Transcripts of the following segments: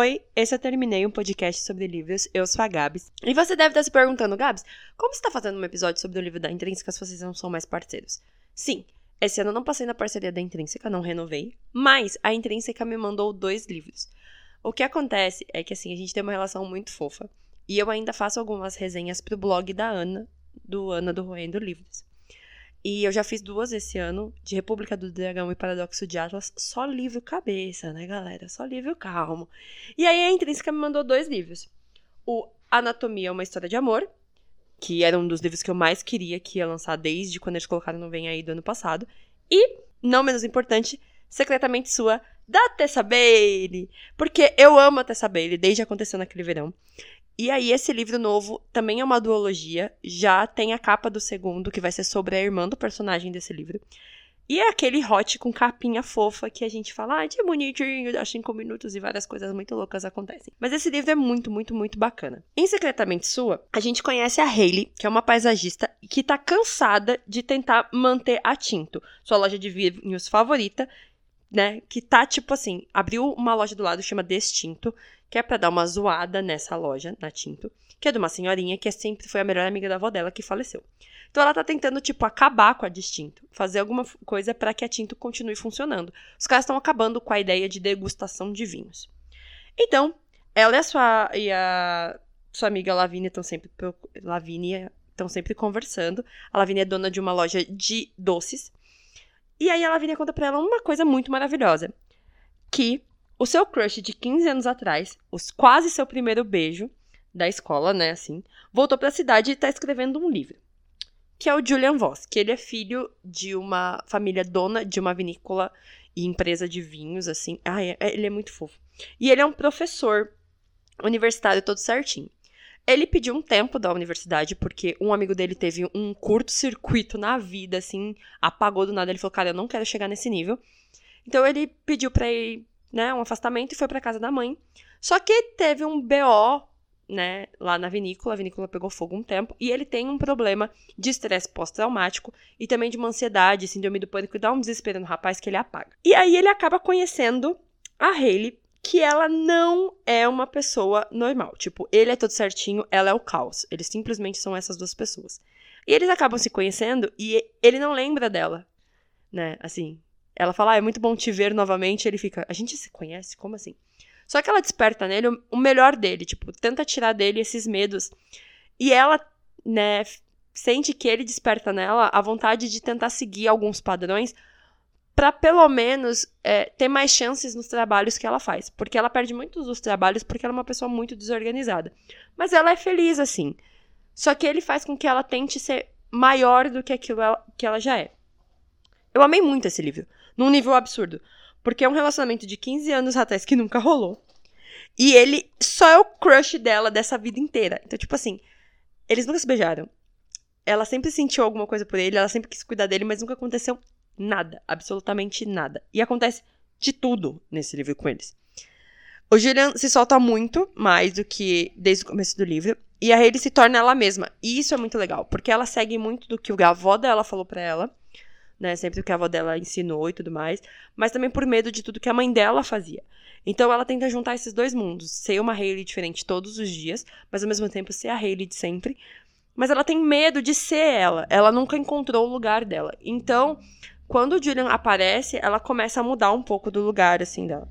Oi, esse eu terminei um podcast sobre livros. Eu sou a Gabs. E você deve estar se perguntando, Gabs, como você está fazendo um episódio sobre o livro da Intrínseca se vocês não são mais parceiros? Sim, esse ano eu não passei na parceria da Intrínseca, não renovei, mas a Intrínseca me mandou dois livros. O que acontece é que assim, a gente tem uma relação muito fofa. E eu ainda faço algumas resenhas pro blog da Ana, do Ana do Roendo Livros. E eu já fiz duas esse ano, de República do Dragão e Paradoxo de Atlas, só livro cabeça, né, galera? Só livro calmo. E aí a Intrínseca me mandou dois livros. O Anatomia, uma história de amor, que era um dos livros que eu mais queria que ia lançar desde quando eles colocaram no Vem Aí do ano passado. E, não menos importante, Secretamente Sua, da Tessa Bailey. Porque eu amo a Tessa Bailey, desde aconteceu naquele verão. E aí, esse livro novo também é uma duologia. Já tem a capa do segundo, que vai ser sobre a irmã do personagem desse livro. E é aquele hot com capinha fofa que a gente fala, ah, que bonitinho, dá cinco minutos e várias coisas muito loucas acontecem. Mas esse livro é muito, muito, muito bacana. Em Secretamente Sua, a gente conhece a Hayley, que é uma paisagista que tá cansada de tentar manter a Tinto, sua loja de vinhos favorita, né? Que tá tipo assim, abriu uma loja do lado chama Destinto, que é para dar uma zoada nessa loja, na Tinto, que é de uma senhorinha que é sempre foi a melhor amiga da avó dela que faleceu. Então ela tá tentando, tipo, acabar com a Distinto, fazer alguma coisa para que a Tinto continue funcionando. Os caras estão acabando com a ideia de degustação de vinhos. Então, ela e a sua, e a sua amiga Lavínia estão sempre, Lavínia estão sempre conversando. A Lavínia é dona de uma loja de doces. E aí a Lavínia conta pra ela uma coisa muito maravilhosa. Que o seu crush de 15 anos atrás, os quase seu primeiro beijo da escola, né, assim, voltou para a cidade e está escrevendo um livro. Que é o Julian Voss, que ele é filho de uma família dona de uma vinícola e empresa de vinhos, assim. Ah, é, ele é muito fofo. E ele é um professor universitário todo certinho. Ele pediu um tempo da universidade, porque um amigo dele teve um curto-circuito na vida, assim, apagou do nada. Ele falou, cara, eu não quero chegar nesse nível. Então ele pediu pra ir né, um afastamento e foi para casa da mãe. Só que teve um BO, né, lá na vinícola, a vinícola pegou fogo um tempo, e ele tem um problema de estresse pós-traumático e também de uma ansiedade, síndrome do pânico, e dá um desespero no rapaz que ele apaga. E aí ele acaba conhecendo a Hayley, que ela não é uma pessoa normal. Tipo, ele é todo certinho, ela é o caos. Eles simplesmente são essas duas pessoas. E eles acabam se conhecendo e ele não lembra dela, né? Assim, ela fala, ah, é muito bom te ver novamente. Ele fica, a gente se conhece? Como assim? Só que ela desperta nele o melhor dele, tipo, tenta tirar dele esses medos. E ela, né, sente que ele desperta nela a vontade de tentar seguir alguns padrões para pelo menos é, ter mais chances nos trabalhos que ela faz. Porque ela perde muitos dos trabalhos porque ela é uma pessoa muito desorganizada. Mas ela é feliz assim. Só que ele faz com que ela tente ser maior do que aquilo que ela já é. Eu amei muito esse livro num nível absurdo. Porque é um relacionamento de 15 anos atrás que nunca rolou. E ele só é o crush dela dessa vida inteira. Então, tipo assim, eles nunca se beijaram. Ela sempre sentiu alguma coisa por ele, ela sempre quis cuidar dele, mas nunca aconteceu nada. Absolutamente nada. E acontece de tudo nesse livro com eles. O Julian se solta muito mais do que desde o começo do livro. E a Hayley se torna ela mesma. E isso é muito legal, porque ela segue muito do que a avó dela falou para ela né? Sempre o que a avó dela ensinou e tudo mais, mas também por medo de tudo que a mãe dela fazia. Então ela tenta juntar esses dois mundos, ser uma Hayley diferente todos os dias, mas ao mesmo tempo ser a Hayley de sempre. Mas ela tem medo de ser ela. Ela nunca encontrou o lugar dela. Então, quando o Julian aparece, ela começa a mudar um pouco do lugar assim dela.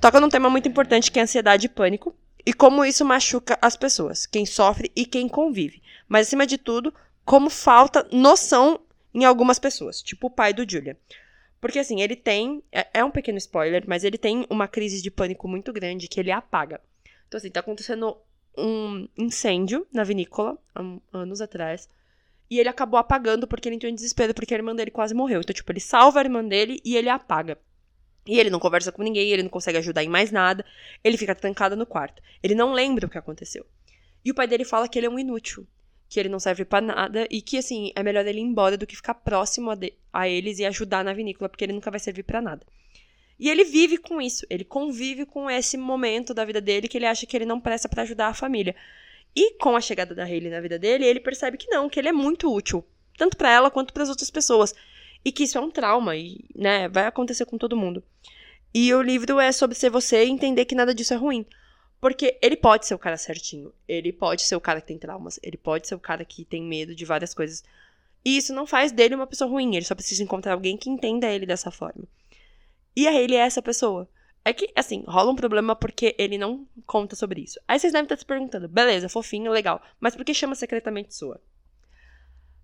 Toca num tema muito importante que é ansiedade e pânico e como isso machuca as pessoas, quem sofre e quem convive. Mas acima de tudo, como falta noção em algumas pessoas, tipo o pai do Julia. Porque assim, ele tem. É, é, um pequeno spoiler, mas ele tem uma crise de pânico muito grande que ele apaga. Então, assim, tá acontecendo um incêndio na vinícola, anos atrás. E ele acabou apagando porque ele entrou em desespero, porque a irmã dele quase morreu. Então, tipo, ele salva a irmã dele e ele apaga. E ele não conversa com ninguém, ele não consegue ajudar em mais nada. Ele fica trancado no quarto. Ele não lembra o que aconteceu. E o pai dele fala que ele é um inútil que ele não serve para nada e que, assim, é melhor ele ir embora do que ficar próximo a, de, a eles e ajudar na vinícola, porque ele nunca vai servir para nada. E ele vive com isso, ele convive com esse momento da vida dele que ele acha que ele não presta para ajudar a família. E com a chegada da Hayley na vida dele, ele percebe que não, que ele é muito útil, tanto para ela quanto para as outras pessoas. E que isso é um trauma e, né, vai acontecer com todo mundo. E o livro é sobre ser você e entender que nada disso é ruim. Porque ele pode ser o cara certinho. Ele pode ser o cara que tem traumas. Ele pode ser o cara que tem medo de várias coisas. E isso não faz dele uma pessoa ruim. Ele só precisa encontrar alguém que entenda ele dessa forma. E aí ele é essa pessoa. É que, assim, rola um problema porque ele não conta sobre isso. Aí vocês devem estar se perguntando, beleza, fofinho, legal, mas por que chama secretamente sua?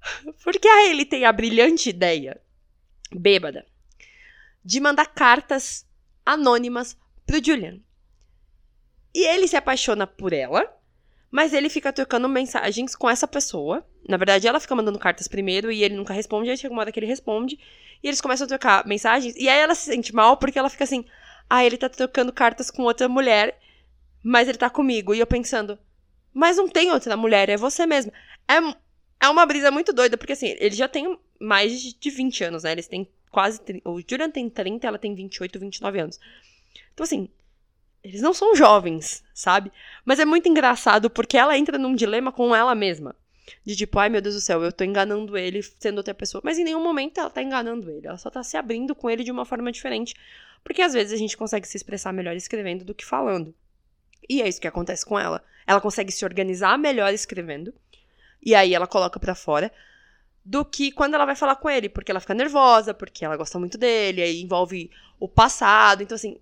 porque aí ele tem a brilhante ideia, bêbada, de mandar cartas anônimas pro Julian. E ele se apaixona por ela, mas ele fica trocando mensagens com essa pessoa. Na verdade, ela fica mandando cartas primeiro e ele nunca responde. Aí chega uma hora que ele responde. E eles começam a trocar mensagens. E aí ela se sente mal porque ela fica assim: ah, ele tá trocando cartas com outra mulher, mas ele tá comigo. E eu pensando: mas não tem outra mulher, é você mesma. É, é uma brisa muito doida, porque assim, ele já tem mais de 20 anos, né? Eles têm quase. O Julian tem 30, ela tem 28, 29 anos. Então, assim, eles não são jovens, sabe? Mas é muito engraçado porque ela entra num dilema com ela mesma. De tipo, ai meu Deus do céu, eu tô enganando ele sendo outra pessoa. Mas em nenhum momento ela tá enganando ele. Ela só tá se abrindo com ele de uma forma diferente. Porque às vezes a gente consegue se expressar melhor escrevendo do que falando. E é isso que acontece com ela. Ela consegue se organizar melhor escrevendo. E aí ela coloca para fora do que quando ela vai falar com ele, porque ela fica nervosa, porque ela gosta muito dele, aí envolve o passado. Então, assim,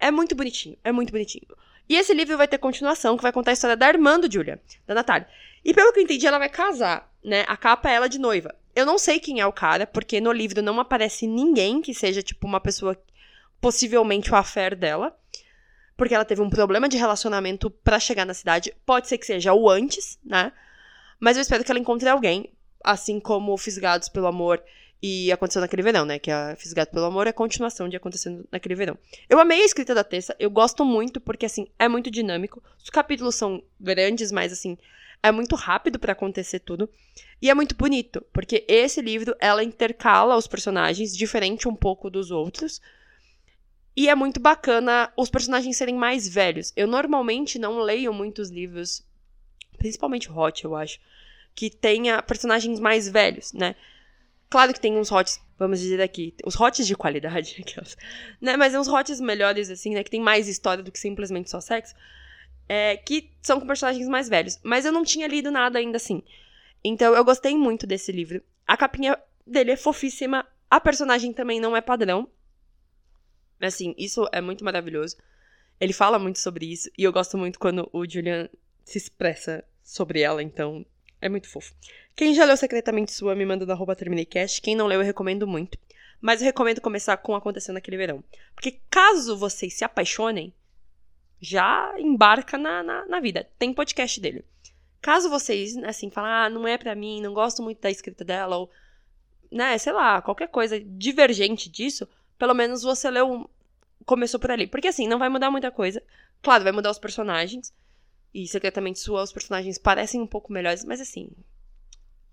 é muito bonitinho, é muito bonitinho. E esse livro vai ter continuação, que vai contar a história da irmã do Julia, da Natália. E pelo que eu entendi, ela vai casar, né? A capa é ela de noiva. Eu não sei quem é o cara, porque no livro não aparece ninguém que seja, tipo, uma pessoa, possivelmente o affair dela. Porque ela teve um problema de relacionamento para chegar na cidade. Pode ser que seja o antes, né? Mas eu espero que ela encontre alguém, assim como Fisgados pelo Amor e aconteceu naquele verão, né? Que a Fisgado pelo Amor é a continuação de acontecendo naquele verão. Eu amei a escrita da Tessa, eu gosto muito, porque assim, é muito dinâmico. Os capítulos são grandes, mas assim, é muito rápido para acontecer tudo. E é muito bonito, porque esse livro ela intercala os personagens, diferente um pouco dos outros. E é muito bacana os personagens serem mais velhos. Eu normalmente não leio muitos livros, principalmente Hot, eu acho, que tenha personagens mais velhos, né? Claro que tem uns hots, vamos dizer aqui, os hots de qualidade, aquelas, né? Mas é uns hots melhores, assim, né? Que tem mais história do que simplesmente só sexo. É, que são com personagens mais velhos. Mas eu não tinha lido nada ainda assim. Então eu gostei muito desse livro. A capinha dele é fofíssima. A personagem também não é padrão. Assim, isso é muito maravilhoso. Ele fala muito sobre isso. E eu gosto muito quando o Julian se expressa sobre ela. Então, é muito fofo. Quem já leu Secretamente Sua, me manda no arroba TermineiCast. Quem não leu, eu recomendo muito. Mas eu recomendo começar com Acontecendo Naquele Verão. Porque caso vocês se apaixonem, já embarca na, na, na vida. Tem podcast dele. Caso vocês, assim, falem, ah, não é pra mim, não gosto muito da escrita dela, ou, né, sei lá, qualquer coisa divergente disso, pelo menos você leu, começou por ali. Porque, assim, não vai mudar muita coisa. Claro, vai mudar os personagens, e Secretamente Sua, os personagens parecem um pouco melhores, mas assim,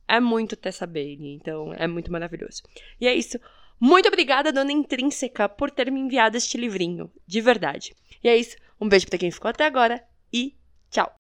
é muito Tessa Bailey, então é muito maravilhoso. E é isso. Muito obrigada, dona Intrínseca, por ter me enviado este livrinho, de verdade. E é isso. Um beijo para quem ficou até agora e tchau!